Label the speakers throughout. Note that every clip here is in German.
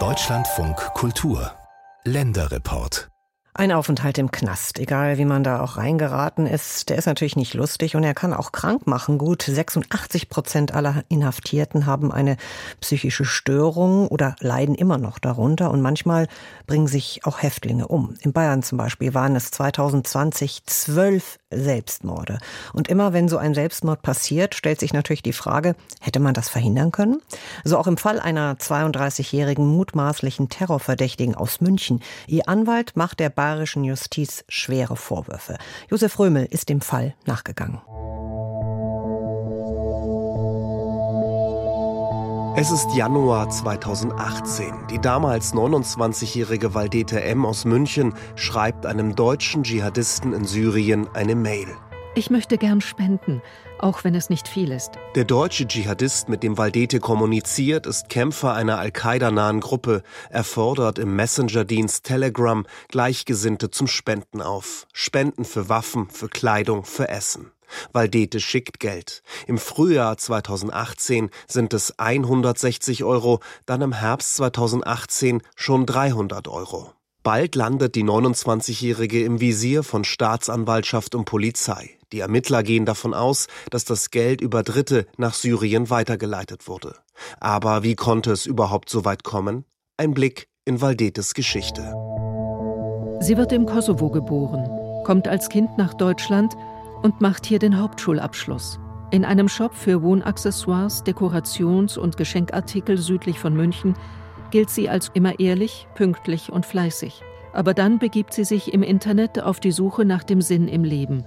Speaker 1: Deutschlandfunk Kultur Länderreport
Speaker 2: ein Aufenthalt im Knast, egal wie man da auch reingeraten ist, der ist natürlich nicht lustig und er kann auch krank machen. Gut 86 Prozent aller Inhaftierten haben eine psychische Störung oder leiden immer noch darunter und manchmal bringen sich auch Häftlinge um. In Bayern zum Beispiel waren es 2020 zwölf Selbstmorde. Und immer wenn so ein Selbstmord passiert, stellt sich natürlich die Frage, hätte man das verhindern können? So auch im Fall einer 32-jährigen mutmaßlichen Terrorverdächtigen aus München. Ihr Anwalt macht der bayerischen Justiz schwere Vorwürfe. Josef Römel ist dem Fall nachgegangen.
Speaker 3: Es ist Januar 2018. Die damals 29-jährige Valdete M. aus München schreibt einem deutschen Dschihadisten in Syrien eine Mail.
Speaker 4: Ich möchte gern spenden, auch wenn es nicht viel ist.
Speaker 3: Der deutsche Dschihadist, mit dem Valdete kommuniziert, ist Kämpfer einer Al-Qaida-nahen Gruppe. Er fordert im Messenger-Dienst Telegram Gleichgesinnte zum Spenden auf. Spenden für Waffen, für Kleidung, für Essen. Valdete schickt Geld. Im Frühjahr 2018 sind es 160 Euro, dann im Herbst 2018 schon 300 Euro. Bald landet die 29-Jährige im Visier von Staatsanwaltschaft und Polizei. Die Ermittler gehen davon aus, dass das Geld über Dritte nach Syrien weitergeleitet wurde. Aber wie konnte es überhaupt so weit kommen? Ein Blick in Valdetes Geschichte.
Speaker 4: Sie wird im Kosovo geboren, kommt als Kind nach Deutschland und macht hier den Hauptschulabschluss. In einem Shop für Wohnaccessoires, Dekorations- und Geschenkartikel südlich von München gilt sie als immer ehrlich, pünktlich und fleißig. Aber dann begibt sie sich im Internet auf die Suche nach dem Sinn im Leben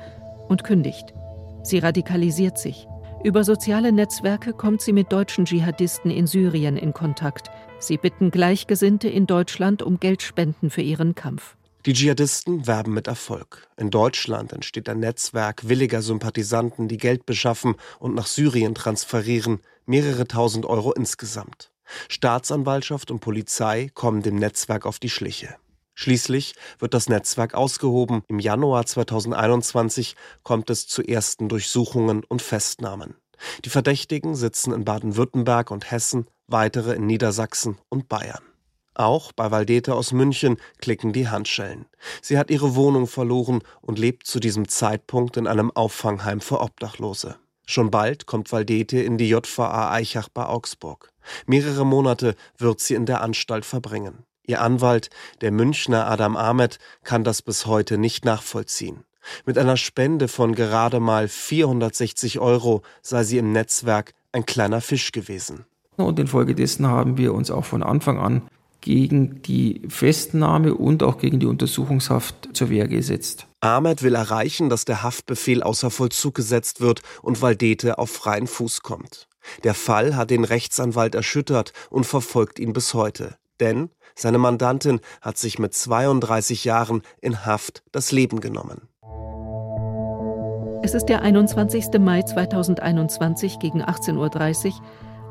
Speaker 4: und kündigt. Sie radikalisiert sich. Über soziale Netzwerke kommt sie mit deutschen Dschihadisten in Syrien in Kontakt. Sie bitten Gleichgesinnte in Deutschland um Geldspenden für ihren Kampf.
Speaker 3: Die Dschihadisten werben mit Erfolg. In Deutschland entsteht ein Netzwerk williger Sympathisanten, die Geld beschaffen und nach Syrien transferieren, mehrere tausend Euro insgesamt. Staatsanwaltschaft und Polizei kommen dem Netzwerk auf die Schliche. Schließlich wird das Netzwerk ausgehoben. Im Januar 2021 kommt es zu ersten Durchsuchungen und Festnahmen. Die Verdächtigen sitzen in Baden-Württemberg und Hessen, weitere in Niedersachsen und Bayern. Auch bei Valdete aus München klicken die Handschellen. Sie hat ihre Wohnung verloren und lebt zu diesem Zeitpunkt in einem Auffangheim für Obdachlose. Schon bald kommt Valdete in die JVA Eichach bei Augsburg. Mehrere Monate wird sie in der Anstalt verbringen. Ihr Anwalt, der Münchner Adam Ahmed, kann das bis heute nicht nachvollziehen. Mit einer Spende von gerade mal 460 Euro sei sie im Netzwerk ein kleiner Fisch gewesen.
Speaker 5: Und infolgedessen haben wir uns auch von Anfang an gegen die Festnahme und auch gegen die Untersuchungshaft zur Wehr gesetzt.
Speaker 3: Ahmed will erreichen, dass der Haftbefehl außer Vollzug gesetzt wird und Valdete auf freien Fuß kommt. Der Fall hat den Rechtsanwalt erschüttert und verfolgt ihn bis heute. Denn seine Mandantin hat sich mit 32 Jahren in Haft das Leben genommen.
Speaker 4: Es ist der 21. Mai 2021 gegen 18.30 Uhr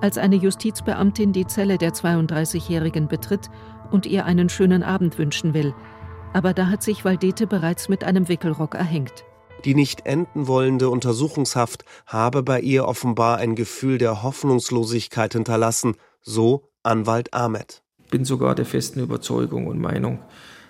Speaker 4: als eine Justizbeamtin die Zelle der 32-Jährigen betritt und ihr einen schönen Abend wünschen will. Aber da hat sich Valdete bereits mit einem Wickelrock erhängt.
Speaker 3: Die nicht enden wollende Untersuchungshaft habe bei ihr offenbar ein Gefühl der Hoffnungslosigkeit hinterlassen, so Anwalt Ahmed.
Speaker 5: Ich bin sogar der festen Überzeugung und Meinung,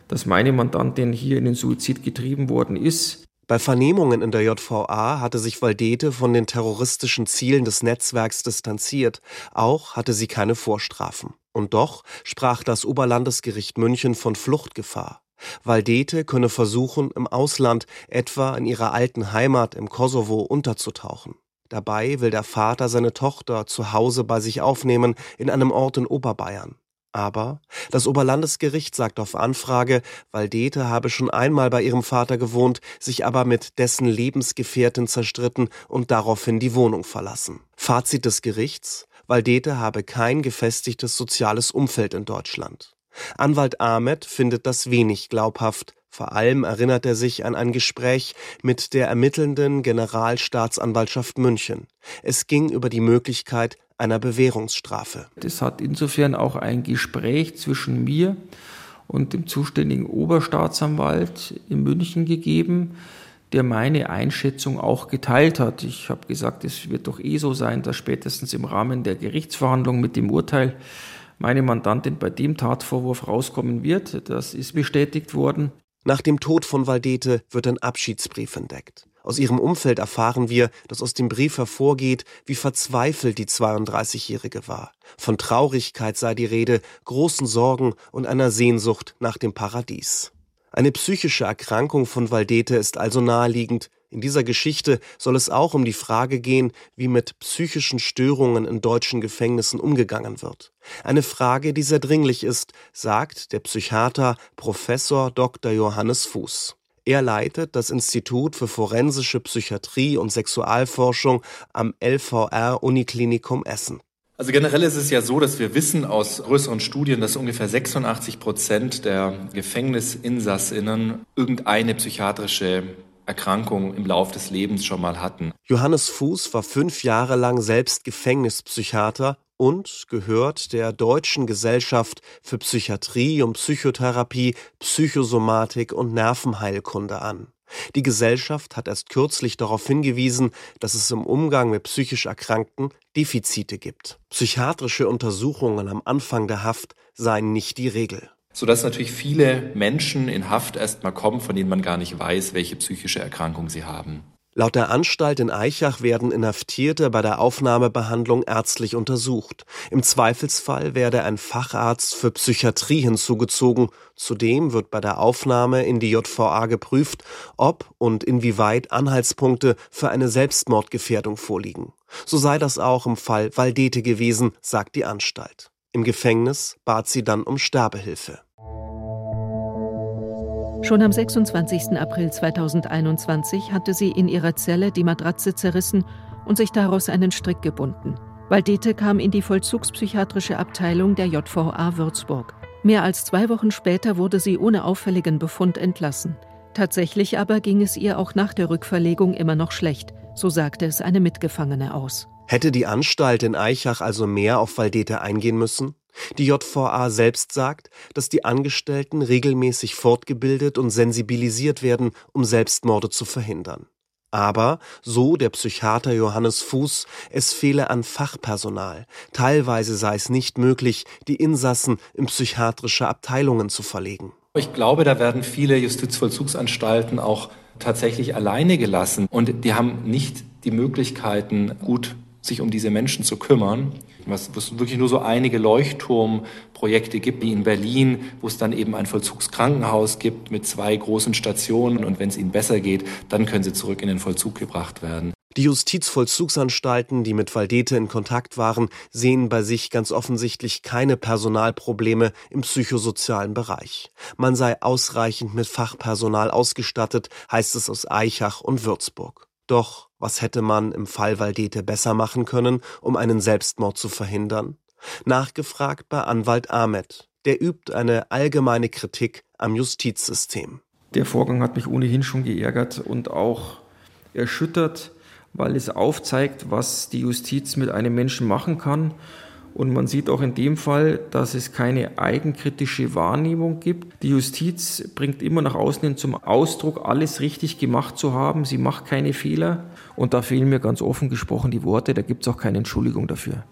Speaker 5: dass meine Mandantin hier in den Suizid getrieben worden ist,
Speaker 3: bei Vernehmungen in der JVA hatte sich Valdete von den terroristischen Zielen des Netzwerks distanziert. Auch hatte sie keine Vorstrafen. Und doch sprach das Oberlandesgericht München von Fluchtgefahr. Valdete könne versuchen, im Ausland, etwa in ihrer alten Heimat im Kosovo, unterzutauchen. Dabei will der Vater seine Tochter zu Hause bei sich aufnehmen, in einem Ort in Oberbayern. Aber das Oberlandesgericht sagt auf Anfrage, Valdete habe schon einmal bei ihrem Vater gewohnt, sich aber mit dessen Lebensgefährtin zerstritten und daraufhin die Wohnung verlassen. Fazit des Gerichts, Valdete habe kein gefestigtes soziales Umfeld in Deutschland. Anwalt Ahmed findet das wenig glaubhaft. Vor allem erinnert er sich an ein Gespräch mit der ermittelnden Generalstaatsanwaltschaft München. Es ging über die Möglichkeit, einer Bewährungsstrafe.
Speaker 5: Es hat insofern auch ein Gespräch zwischen mir und dem zuständigen Oberstaatsanwalt in München gegeben, der meine Einschätzung auch geteilt hat. Ich habe gesagt, es wird doch eh so sein, dass spätestens im Rahmen der Gerichtsverhandlung mit dem Urteil meine Mandantin bei dem Tatvorwurf rauskommen wird. Das ist bestätigt worden.
Speaker 3: Nach dem Tod von Valdete wird ein Abschiedsbrief entdeckt. Aus ihrem Umfeld erfahren wir, dass aus dem Brief hervorgeht, wie verzweifelt die 32-Jährige war. Von Traurigkeit sei die Rede, großen Sorgen und einer Sehnsucht nach dem Paradies. Eine psychische Erkrankung von Valdete ist also naheliegend. In dieser Geschichte soll es auch um die Frage gehen, wie mit psychischen Störungen in deutschen Gefängnissen umgegangen wird. Eine Frage, die sehr dringlich ist, sagt der Psychiater Professor Dr. Johannes Fuß. Er leitet das Institut für forensische Psychiatrie und Sexualforschung am LVR Uniklinikum Essen.
Speaker 6: Also generell ist es ja so, dass wir wissen aus größeren Studien, dass ungefähr 86 Prozent der Gefängnisinsassinnen irgendeine psychiatrische Erkrankung im Lauf des Lebens schon mal hatten.
Speaker 3: Johannes Fuß war fünf Jahre lang selbst Gefängnispsychiater und gehört der Deutschen Gesellschaft für Psychiatrie und Psychotherapie, Psychosomatik und Nervenheilkunde an. Die Gesellschaft hat erst kürzlich darauf hingewiesen, dass es im Umgang mit psychisch Erkrankten Defizite gibt. Psychiatrische Untersuchungen am Anfang der Haft seien nicht die Regel
Speaker 6: sodass natürlich viele Menschen in Haft erstmal kommen, von denen man gar nicht weiß, welche psychische Erkrankung sie haben.
Speaker 3: Laut der Anstalt in Eichach werden Inhaftierte bei der Aufnahmebehandlung ärztlich untersucht. Im Zweifelsfall werde ein Facharzt für Psychiatrie hinzugezogen. Zudem wird bei der Aufnahme in die JVA geprüft, ob und inwieweit Anhaltspunkte für eine Selbstmordgefährdung vorliegen. So sei das auch im Fall Valdete gewesen, sagt die Anstalt. Im Gefängnis bat sie dann um Sterbehilfe.
Speaker 4: Schon am 26. April 2021 hatte sie in ihrer Zelle die Matratze zerrissen und sich daraus einen Strick gebunden. Valdete kam in die vollzugspsychiatrische Abteilung der JVA Würzburg. Mehr als zwei Wochen später wurde sie ohne auffälligen Befund entlassen. Tatsächlich aber ging es ihr auch nach der Rückverlegung immer noch schlecht, so sagte es eine Mitgefangene aus.
Speaker 3: Hätte die Anstalt in Eichach also mehr auf Valdete eingehen müssen? Die JVA selbst sagt, dass die Angestellten regelmäßig fortgebildet und sensibilisiert werden, um Selbstmorde zu verhindern. Aber, so der Psychiater Johannes Fuß, es fehle an Fachpersonal. Teilweise sei es nicht möglich, die Insassen in psychiatrische Abteilungen zu verlegen.
Speaker 6: Ich glaube, da werden viele Justizvollzugsanstalten auch tatsächlich alleine gelassen und die haben nicht die Möglichkeiten, gut sich um diese Menschen zu kümmern. Was, es wirklich nur so einige Leuchtturmprojekte gibt, wie in Berlin, wo es dann eben ein Vollzugskrankenhaus gibt mit zwei großen Stationen. Und wenn es ihnen besser geht, dann können sie zurück in den Vollzug gebracht werden.
Speaker 3: Die Justizvollzugsanstalten, die mit Valdete in Kontakt waren, sehen bei sich ganz offensichtlich keine Personalprobleme im psychosozialen Bereich. Man sei ausreichend mit Fachpersonal ausgestattet, heißt es aus Eichach und Würzburg. Doch was hätte man im Fall Valdete besser machen können, um einen Selbstmord zu verhindern? Nachgefragt bei Anwalt Ahmed. Der übt eine allgemeine Kritik am Justizsystem.
Speaker 5: Der Vorgang hat mich ohnehin schon geärgert und auch erschüttert, weil es aufzeigt, was die Justiz mit einem Menschen machen kann und man sieht auch in dem Fall, dass es keine eigenkritische Wahrnehmung gibt. Die Justiz bringt immer nach außen hin zum Ausdruck, alles richtig gemacht zu haben. Sie macht keine Fehler. Und da fehlen mir ganz offen gesprochen die Worte. Da gibt es auch keine Entschuldigung dafür.